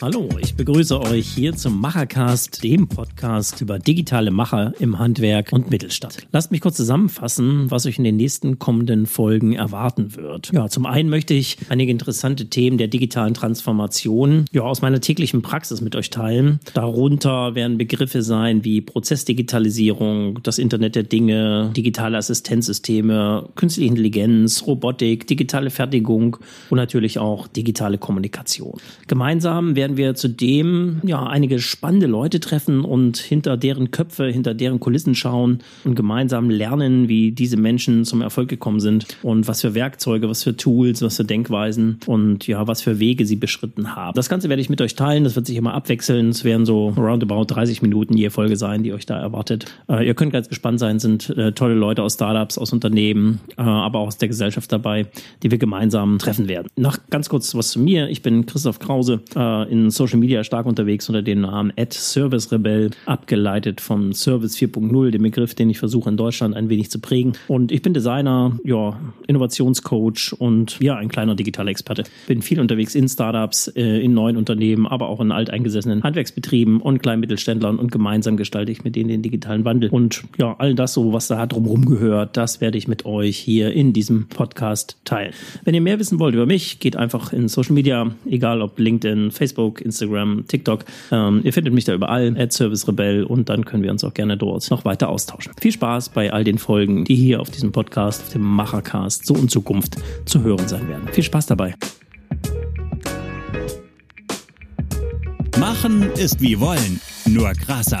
Hallo, ich begrüße euch hier zum Machercast, dem Podcast über digitale Macher im Handwerk und Mittelstand. Lasst mich kurz zusammenfassen, was euch in den nächsten kommenden Folgen erwarten wird. Ja, zum einen möchte ich einige interessante Themen der digitalen Transformation ja, aus meiner täglichen Praxis mit euch teilen. Darunter werden Begriffe sein wie Prozessdigitalisierung, das Internet der Dinge, digitale Assistenzsysteme, künstliche Intelligenz, Robotik, digitale Fertigung und natürlich auch digitale Kommunikation. Gemeinsam werden werden wir zudem ja einige spannende Leute treffen und hinter deren Köpfe, hinter deren Kulissen schauen und gemeinsam lernen, wie diese Menschen zum Erfolg gekommen sind und was für Werkzeuge, was für Tools, was für Denkweisen und ja, was für Wege sie beschritten haben. Das Ganze werde ich mit euch teilen. Das wird sich immer abwechseln. Es werden so roundabout 30 Minuten je Folge sein, die euch da erwartet. Äh, ihr könnt ganz gespannt sein. Sind äh, tolle Leute aus Startups, aus Unternehmen, äh, aber auch aus der Gesellschaft dabei, die wir gemeinsam treffen werden. Noch ganz kurz was zu mir. Ich bin Christoph Krause äh, in in Social Media stark unterwegs unter dem Namen Service Rebell, abgeleitet vom Service 4.0, dem Begriff, den ich versuche in Deutschland ein wenig zu prägen. Und ich bin Designer, ja, Innovationscoach und ja, ein kleiner digitaler Experte. Bin viel unterwegs in Startups, äh, in neuen Unternehmen, aber auch in alteingesessenen Handwerksbetrieben und Kleinmittelständlern und gemeinsam gestalte ich mit denen den digitalen Wandel. Und ja, all das so, was da drumherum gehört, das werde ich mit euch hier in diesem Podcast teilen. Wenn ihr mehr wissen wollt über mich, geht einfach in Social Media, egal ob LinkedIn, Facebook, Facebook, Instagram, TikTok. Ähm, ihr findet mich da überall, at Service Rebell und dann können wir uns auch gerne dort noch weiter austauschen. Viel Spaß bei all den Folgen, die hier auf diesem Podcast, auf dem Machercast, so in Zukunft zu hören sein werden. Viel Spaß dabei. Machen ist wie wollen, nur krasser.